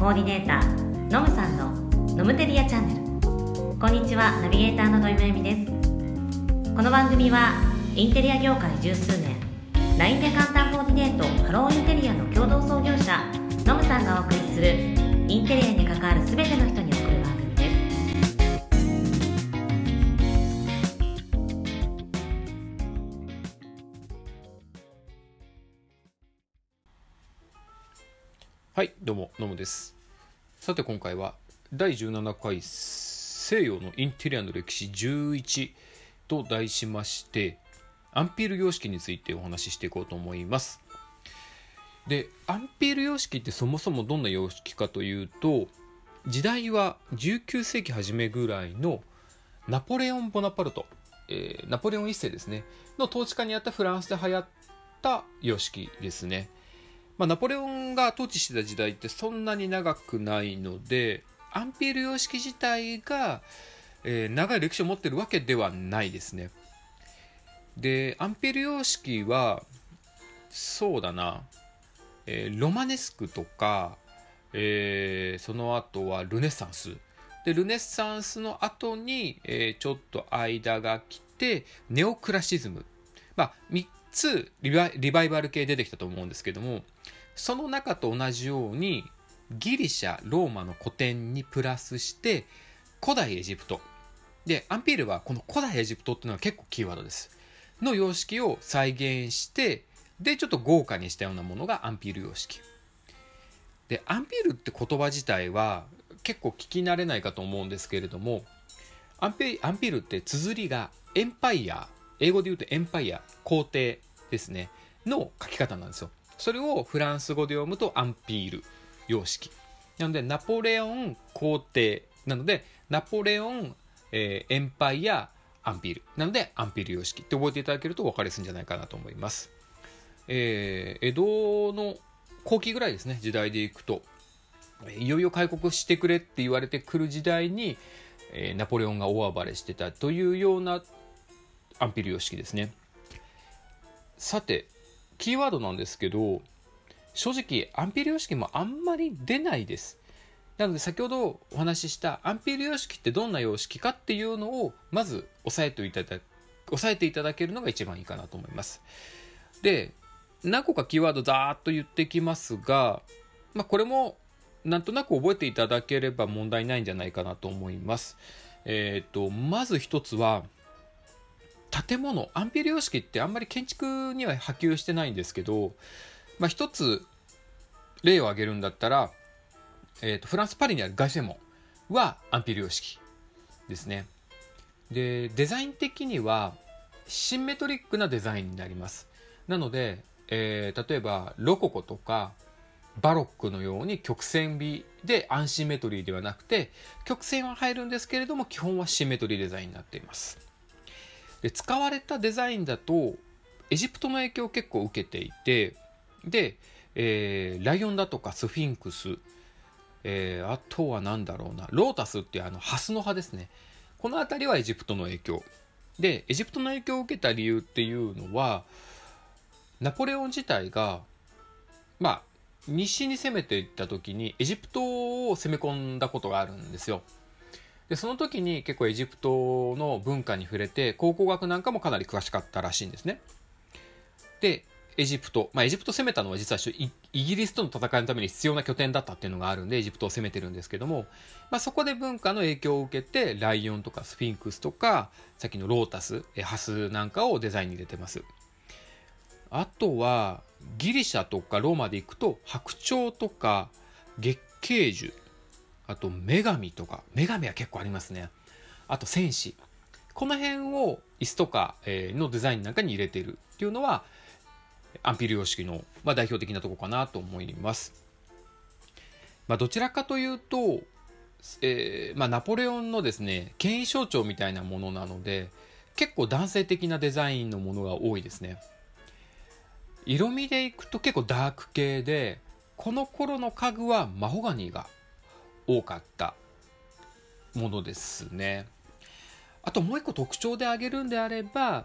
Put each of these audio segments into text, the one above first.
コーディネーターノムさんのノムテリアチャンネル。こんにちはナビゲーターの土井まゆみです。この番組はインテリア業界十数年 LINE で簡単コーディネートハローインテリアの共同創業者ノムさんがお送りするインテリアに関わる全ての人に送る番組です。はい、どうも、ノムです。さて今回は第17回西洋のインテリアの歴史11と題しまして、アンピール様式についてお話ししていこうと思います。で、アンピール様式ってそもそもどんな様式かというと、時代は19世紀初めぐらいのナポレオン・ボナパルト、えーナポレオン1世ですね、の統治下にあったフランスで流行った様式ですね。まあ、ナポレオンが統治してた時代ってそんなに長くないのでアンピール様式自体が、えー長い歴史を持ってるわけではないですね。でアンピール様式はそうだな、えーロマネスクとか、えーその後はルネッサンス。でルネッサンスの後に、えーちょっと間が来てネオクラシズム。まあ、つリバイリバイバル系出てきたと思うんですけどもその中と同じようにギリシャローマの古典にプラスして古代エジプト。でアンピールはこの古代エジプトっていうのは結構キーワードです。の様式を再現してでちょっと豪華にしたようなものがアンピール様式。でアンピールって言葉自体は結構聞き慣れないかと思うんですけれどもアンピアンピールって綴りがエンパイア英語で言うとエンパイア皇帝ですね。の書き方なんですよ。それをフランス語で読むとアンピール様式。なのでナポレオン皇帝なのでナポレオン、えーエンパイアアンピール。なのでアンピール様式。って覚えていただけると分かりやすいんじゃないかなと思います、えー江戸の後期ぐらいですね。時代でいくと。いよいよ開国してくれって言われてくる時代に、えーナポレオンが大暴れしてたというようなアンピル様式ですね。さてキーワードなんですけど正直アンピール様式もあんまり出ないです。なので先ほどお話ししたアンピール様式ってどんな様式かっていうのをまず押さえていただ押さえていただけるのが一番いいかなと思います。で何個かキーワードざーっと言ってきますが、まあ、これもなんとなく覚えていただければ問題ないんじゃないかなと思います。えっ、と、まず一つは、建物、アンピール様式ってあんまり建築には波及してないんですけど、まあ、一つ例を挙げるんだったら、えーと、フランス・パリにある凱旋門はアンピール様式ですね。で、デザイン的にはシンメトリックなデザインになります。なので、えー例えばロココとかバロックのように曲線美でアンシンメトリーではなくて曲線は入るんですけれども基本はシンメトリーデザインになっていますで使われたデザインだとエジプトの影響を結構受けていてで、えーライオンだとかスフィンクス、えーあとは何だろうなロータスっていうあのハスの葉ですね。この辺りはエジプトの影響。でエジプトの影響を受けた理由っていうのはナポレオン自体がまあ西に攻めていった時にエジプトを攻め込んだことがあるんですよ。でその時に結構エジプトの文化に触れて考古学なんかもかなり詳しかったらしいんですね。でエジプト、まあ、エジプト攻めたのは実はイギリスとの戦いのために必要な拠点だったっていうのがあるんでエジプトを攻めてるんですけども、まあ、そこで文化の影響を受けてライオンとかスフィンクスとかさっきのロータスハスなんかをデザインに入れてます。あとはギリシャとかローマで行くと白鳥とか月桂樹あと女神とか女神は結構ありますね。あと戦士。この辺を椅子とかのデザインなんかに入れているっていうのはアンピール様式の、ま、代表的なとこかなと思います、まあ、どちらかというと、えーまあ、ナポレオンのですね権威象徴みたいなものなので結構男性的なデザインのものが多いですね。色味でいくと結構ダーク系でこの頃の家具はマホガニーが多かったものですねあともう一個特徴で挙げるんであれば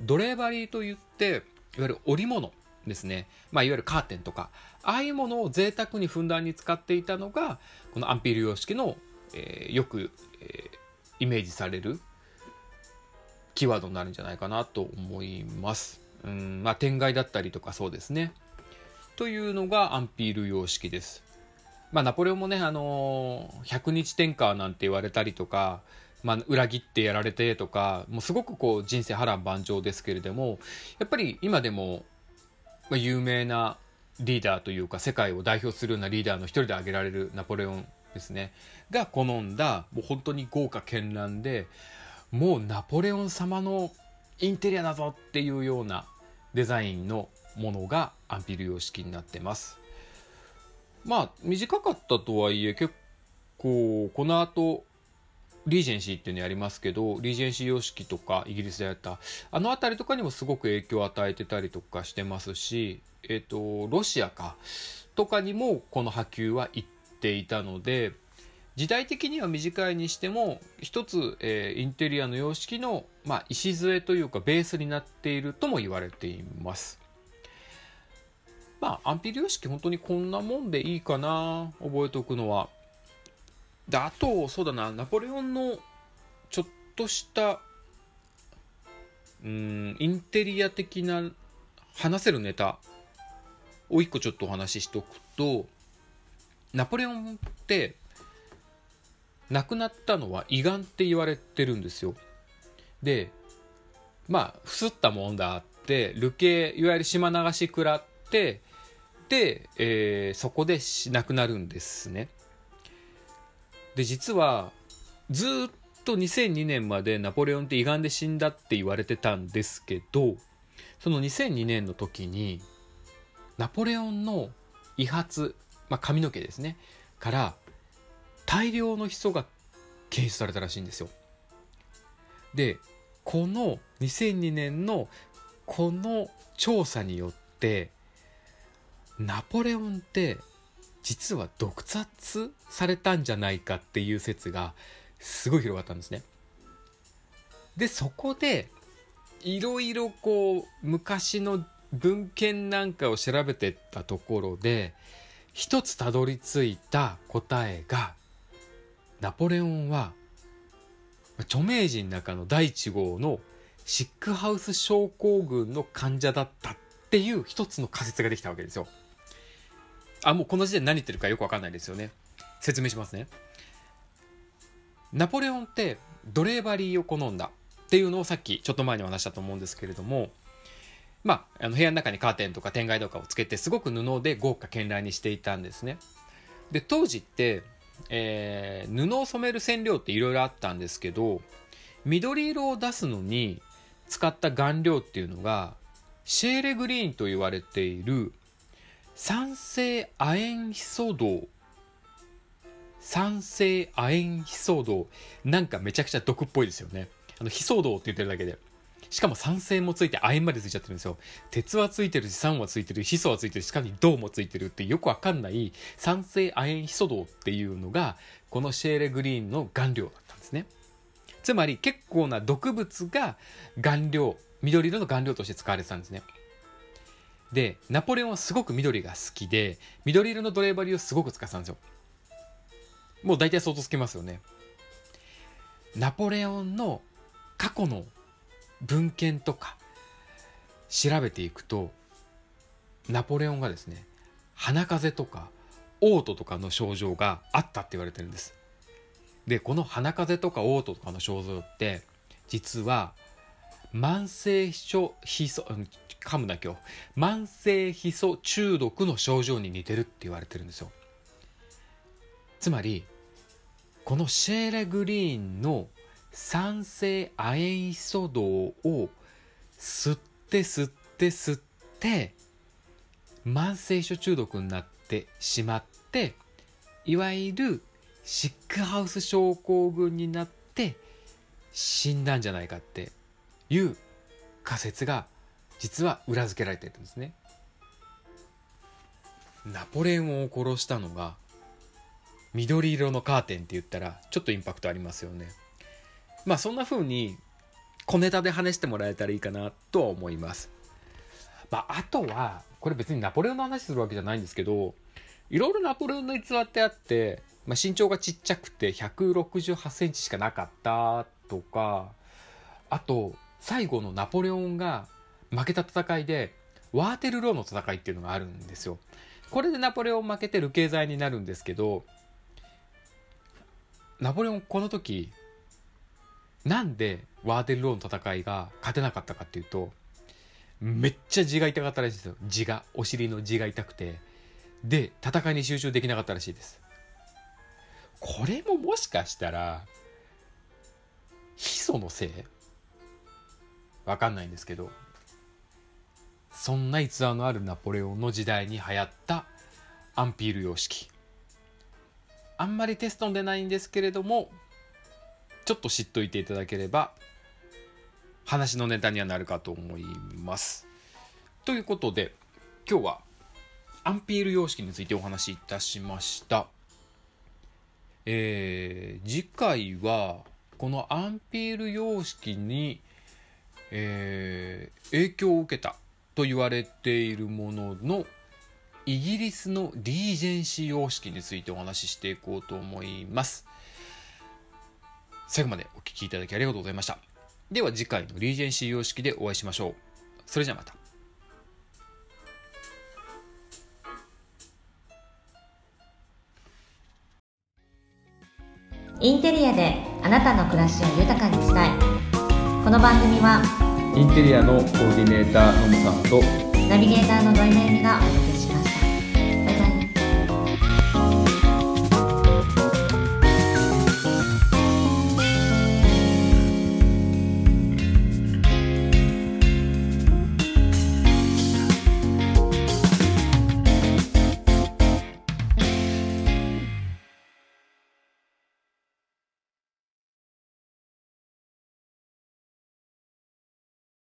ドレーバリーといっていわゆる織物ですね、まあ、いわゆるカーテンとかああいうものを贅沢にふんだんに使っていたのがこのアンピール様式の、えー、よく、えー、イメージされるキーワードになるんじゃないかなと思います。うんまあ、天外だったりとかそうですね。というのがアンピール様式です。まあ、ナポレオンもね、あのー、100日天下なんて言われたりとか、まあ、裏切ってやられてとか、もうすごくこう人生波乱万丈ですけれども、やっぱり今でも、まあ、有名なリーダーというか、世界を代表するようなリーダーの一人で挙げられるナポレオンですね、が好んだ、もう本当に豪華絢爛で、もうナポレオン様のインテリアだぞっていうようなデザインのものがアンピル様式になってます。まあ短かったとはいえ結構この後リージェンシーっていうのやりますけどリージェンシー様式とかイギリスでやったあの辺りとかにもすごく影響を与えてたりとかしてますしえっ、ー、とロシアかとかにもこの波及は行っていたので時代的には短いにしても一つ、えー、インテリアの様式の、まあ、礎というかベースになっているとも言われています。まあ、アンピル様式本当にこんなもんでいいかな覚えておくのは。であとそうだなナポレオンのちょっとしたうんインテリア的な話せるネタを一個ちょっとお話ししておくとナポレオンって亡くなったのは胃がんって言われてるんですよ。で、まあ、ふすったもんだって、流刑、いわゆる島流し食らって、えー、そこで亡くなるんですね。で、実は、ずっと2002年までナポレオンって胃がんで死んだって言われてたんですけど、その2002年の時に、ナポレオンの遺髪、まあ、髪の毛ですね、から大量のヒ素が検出されたらしいんですよ。でこの2002年のこの調査によってナポレオンって実は毒殺されたんじゃないかっていう説がすごい広がったんですね。でそこでいろいろこう昔の文献なんかを調べてったところで一つたどり着いた答えがナポレオンは著名人の中の第1号のシックハウス症候群の患者だったっていう一つの仮説ができたわけですよ。あ、もうこの時点で何言ってるかよくわかんないですよね。説明しますね。ナポレオンって奴隷バリーを好んだっていうのをさっきちょっと前にお話したと思うんですけれども、まあ、あの部屋の中にカーテンとか天蓋とかをつけてすごく布で豪華絢爛にしていたんですね。で、当時ってえー、布を染める染料っていろいろあったんですけど緑色を出すのに使った顔料っていうのがシェーレグリーンと言われている酸性亜鉛ヒ素銅酸性亜鉛ヒ素銅なんかめちゃくちゃ毒っぽいですよねあのヒ素銅って言ってるだけでしかも酸性もついて亜鉛までついちゃってるんですよ。鉄はついてるし、酸はついてる、ヒ素はついてるし、かも銅もついてるってよくわかんない酸性亜鉛ヒ素銅っていうのが、このシェーレグリーンの顔料だったんですね。つまり結構な毒物が顔料、緑色の顔料として使われてたんですね。で、ナポレオンはすごく緑が好きで、緑色のドレーバリーをすごく使ってたんですよ。もう大体想像つけますよね。ナポレオンの過去の文献とか調べていくとナポレオンがですね鼻風邪とか嘔吐とかの症状があったって言われてるんですでこの鼻風邪とか嘔吐とかの症状って実は慢性ヒヒ素噛むな今日慢性ヒ素中毒の症状に似てるって言われてるんですよ。つまりこのシェーレグリーンの酸性亜鉛イソ銅を吸って吸って吸って慢性書中毒になってしまっていわゆるシックハウス症候群になって死んだんじゃないかっていう仮説が実は裏付けられてるんですね。ナポレオンを殺したのが緑色のカーテンって言ったらちょっとインパクトありますよね。まあそんな風に小ネタで話してもらえたらいいかなとは思います。まあ、あとはこれ別にナポレオンの話するわけじゃないんですけどいろいろナポレオンの逸話ってあって、まあ、身長がちっちゃくて168センチしかなかったとかあと最後のナポレオンが負けた戦いでワーテルローの戦いっていうのがあるんですよ。これでナポレオン負けて流刑罪になるんですけどナポレオンこの時なんでワーテルローの戦いが勝てなかったかっていうとめっちゃ字が痛かったらしいですよ。字がお尻の字が痛くて。で戦いに集中できなかったらしいです。これももしかしたらヒ素のせい？わかんないんですけど。そんな逸話のあるナポレオンの時代に流行ったアンピール様式あんまりテストに出ないんですけれどもちょっと知っといていただければ話のネタにはなるかと思います。ということで今日はアンピール様式についてお話しいたしました。えー次回はこのアンピール様式に、えー影響を受けたと言われているもののイギリスのリージェンシー様式についてお話ししていこうと思います。最後までお聞きいただきありがとうございました。では次回のリージェンシー様式でお会いしましょう。それじゃあまた。インテリアであなたの暮らしを豊かにしたいこの番組はインテリアのコーディネーターのむさんとナビゲーターの土井めぐみが